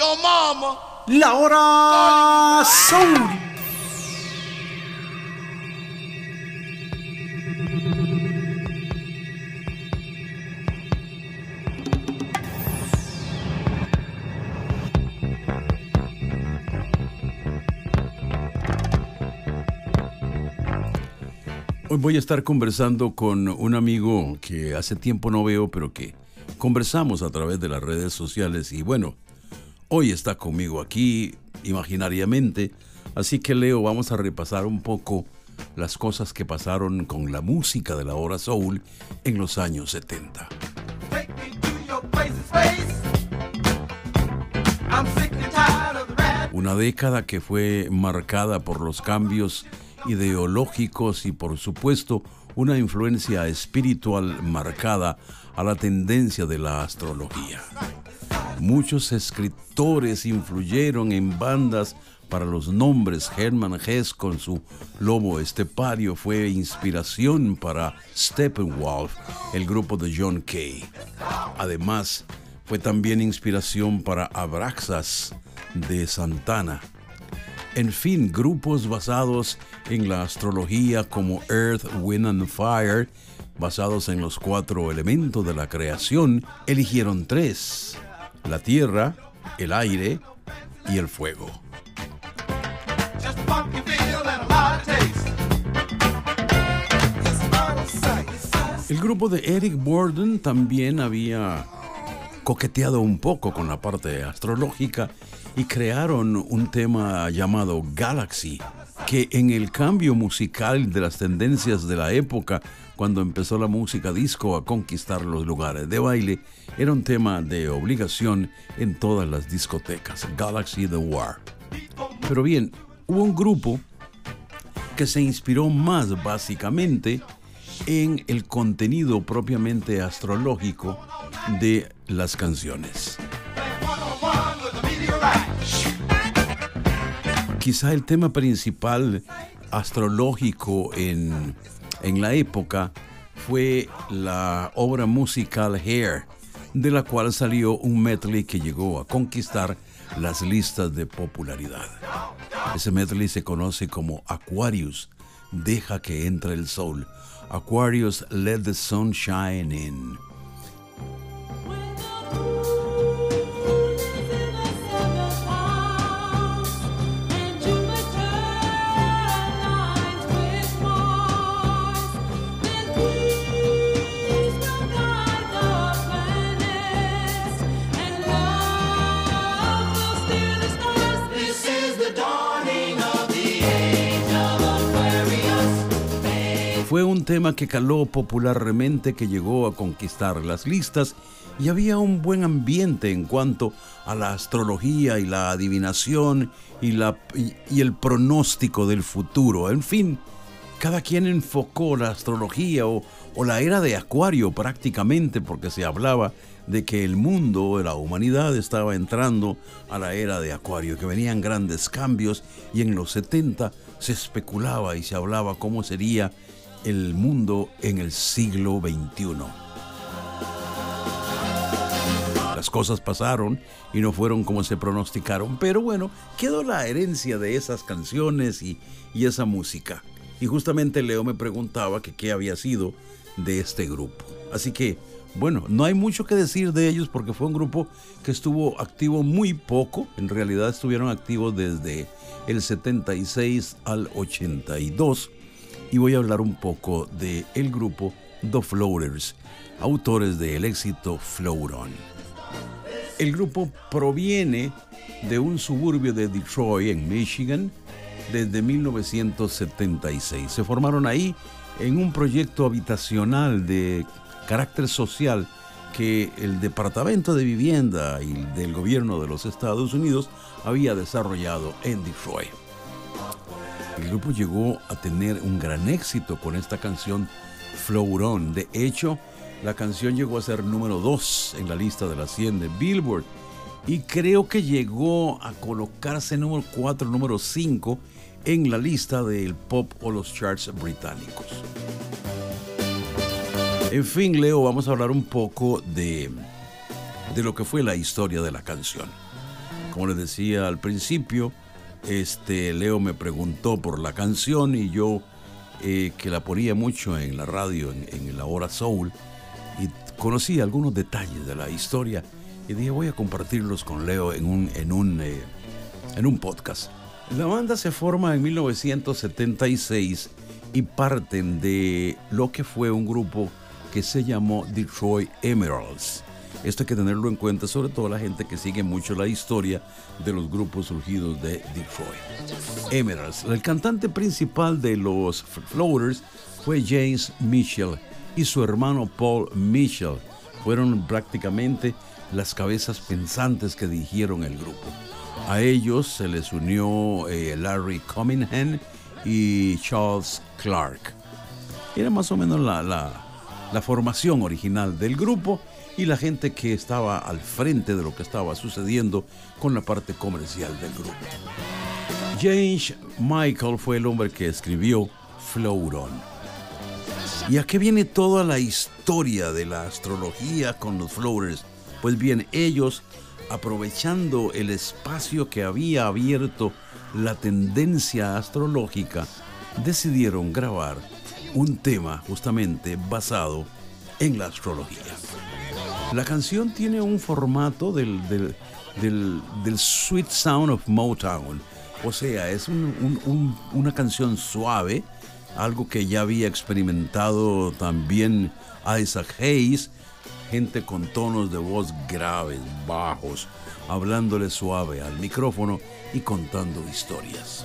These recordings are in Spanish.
Your mama. La hora Soul. Hoy voy a estar conversando con un amigo que hace tiempo no veo, pero que conversamos a través de las redes sociales y bueno, hoy está conmigo aquí imaginariamente, así que Leo, vamos a repasar un poco las cosas que pasaron con la música de la hora soul en los años 70. Una década que fue marcada por los cambios ideológicos y por supuesto una influencia espiritual marcada a la tendencia de la astrología. Muchos escritores influyeron en bandas para los nombres. Hermann Hesse con su Lobo Estepario fue inspiración para Steppenwolf, el grupo de John Kay. Además, fue también inspiración para Abraxas de Santana. En fin, grupos basados en la astrología como Earth, Wind and Fire, basados en los cuatro elementos de la creación, eligieron tres, la tierra, el aire y el fuego. El grupo de Eric Borden también había coqueteado un poco con la parte astrológica y crearon un tema llamado Galaxy, que en el cambio musical de las tendencias de la época, cuando empezó la música disco a conquistar los lugares de baile, era un tema de obligación en todas las discotecas, Galaxy The War. Pero bien, hubo un grupo que se inspiró más básicamente en el contenido propiamente astrológico de las canciones. Quizá el tema principal astrológico en, en la época fue la obra musical Hair, de la cual salió un medley que llegó a conquistar las listas de popularidad. Ese medley se conoce como Aquarius, Deja que entre el sol. Aquarius, Let the Sun Shine In. Tema que caló popularmente, que llegó a conquistar las listas y había un buen ambiente en cuanto a la astrología y la adivinación y, la, y, el pronóstico del futuro. En fin, cada quien enfocó la astrología o, o la era de Acuario prácticamente porque se hablaba de que el mundo, la humanidad estaba entrando a la era de Acuario, que venían grandes cambios y en los 70 se especulaba y se hablaba cómo sería el mundo en el siglo XXI. Las cosas pasaron y no fueron como se pronosticaron, pero bueno, quedó la herencia de esas canciones y, esa música. Y justamente Leo me preguntaba que qué había sido de este grupo. Así que, bueno, no hay mucho que decir de ellos porque fue un grupo que estuvo activo muy poco. En realidad estuvieron activos desde el 76 al 82 y voy a hablar un poco de el grupo The Floaters, autores del éxito Float On. El grupo proviene de un suburbio de Detroit, en Michigan, desde 1976. Se formaron ahí en un proyecto habitacional de carácter social que el Departamento de Vivienda y del Gobierno de los Estados Unidos había desarrollado en Detroit. El grupo llegó a tener un gran éxito con esta canción Flow De hecho, la canción llegó a ser número 2 en la lista de las 100 de Billboard y creo que llegó a colocarse número 4, número 5 en la lista del pop o los charts británicos. En fin, Leo, vamos a hablar un poco de, de lo que fue la historia de la canción. Como les decía al principio, este Leo me preguntó por la canción y yo eh, que la ponía mucho en la radio, en, la hora soul, y conocí algunos detalles de la historia y dije voy a compartirlos con Leo en un, en un, eh, en un podcast. La banda se forma en 1976 y parten de lo que fue un grupo que se llamó Detroit Emeralds. Esto hay que tenerlo en cuenta, sobre todo la gente que sigue mucho la historia de los grupos surgidos de Detroit. Emeralds, el cantante principal de los Floaters fue James Mitchell y su hermano Paul Mitchell. Fueron prácticamente las cabezas pensantes que dirigieron el grupo. A ellos se les unió eh, Larry Cunningham y Charles Clark. Era más o menos la, la formación original del grupo y la gente que estaba al frente de lo que estaba sucediendo con la parte comercial del grupo. James Michael fue el hombre que escribió Float ¿Y a qué viene toda la historia de la astrología con los floaters? Pues bien, ellos, aprovechando el espacio que había abierto la tendencia astrológica, decidieron grabar un tema justamente basado en la astrología. La canción tiene un formato del, del, Sweet Sound of Motown. O sea, es una canción suave, algo que ya había experimentado también Isaac Hayes, gente con tonos de voz graves, bajos, hablándole suave al micrófono y contando historias.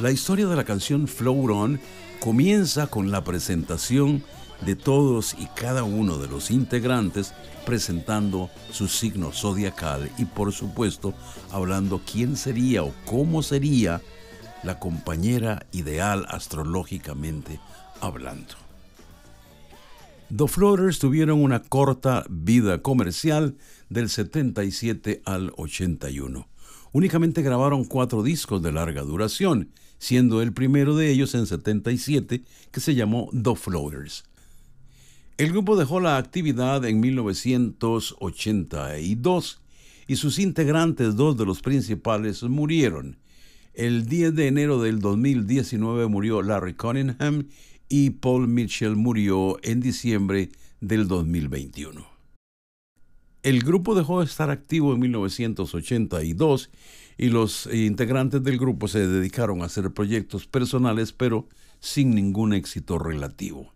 La historia de la canción Float On comienza con la presentación de todos y cada uno de los integrantes presentando su signo zodiacal y por supuesto hablando quién sería o cómo sería la compañera ideal astrológicamente hablando. The Floaters tuvieron una corta vida comercial del 77 al 81. Únicamente grabaron cuatro discos de larga duración, siendo el primero de ellos en 77 que se llamó The Floaters. El grupo dejó la actividad en 1982 y sus integrantes, dos de los principales, murieron. El 10 de enero del 2019 murió Larry Cunningham y Paul Mitchell murió en diciembre del 2021. El grupo dejó de estar activo en 1982 y los integrantes del grupo se dedicaron a hacer proyectos personales pero sin ningún éxito relativo.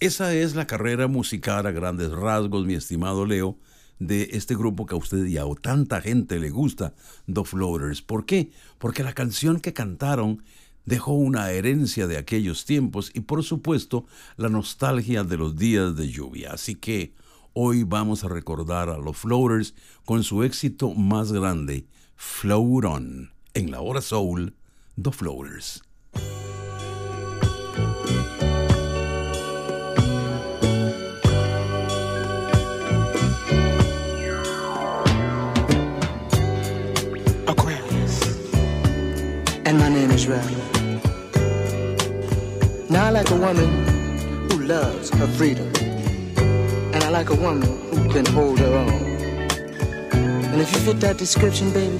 Esa es la carrera musical a grandes rasgos, mi estimado Leo, de este grupo que a usted y a tanta gente le gusta, The Floaters. ¿Por qué? Porque la canción que cantaron dejó una herencia de aquellos tiempos y por supuesto la nostalgia de los días de lluvia. Así que hoy vamos a recordar a los Floaters con su éxito más grande, Float On, en la hora soul, The Floaters. and my name is. Now I like a woman who loves her freedom, and I like a woman who can hold her own. And if you fit that description, baby,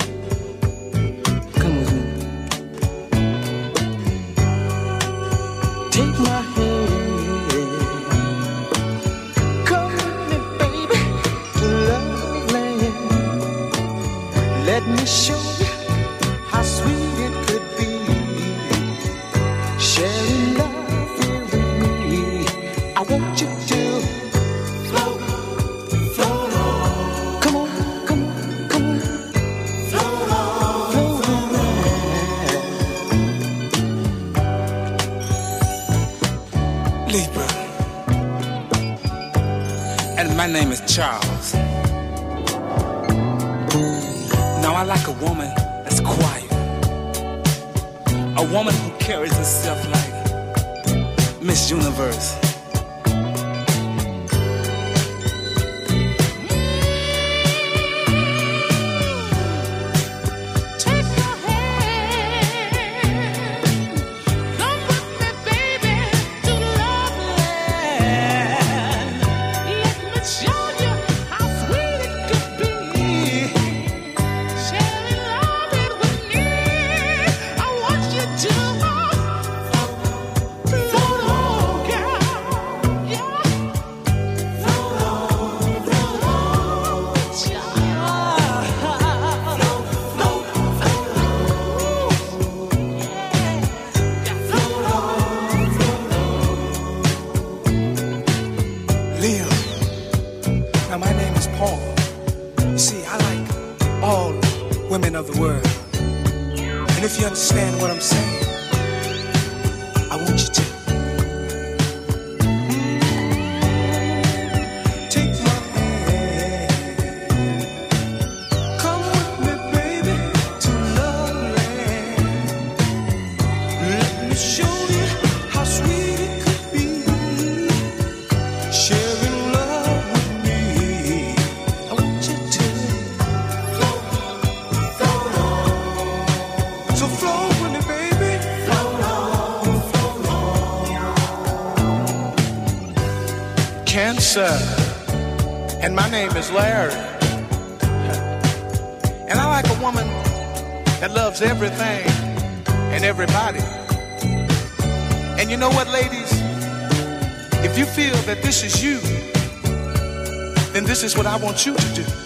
Charles. Now I like a woman that's quiet. A woman who carries herself like Miss Universe. Cancer, and my name is Larry. And I like a woman that loves everything and everybody. And you know what, ladies? If you feel that this is you, then this is what I want you to do.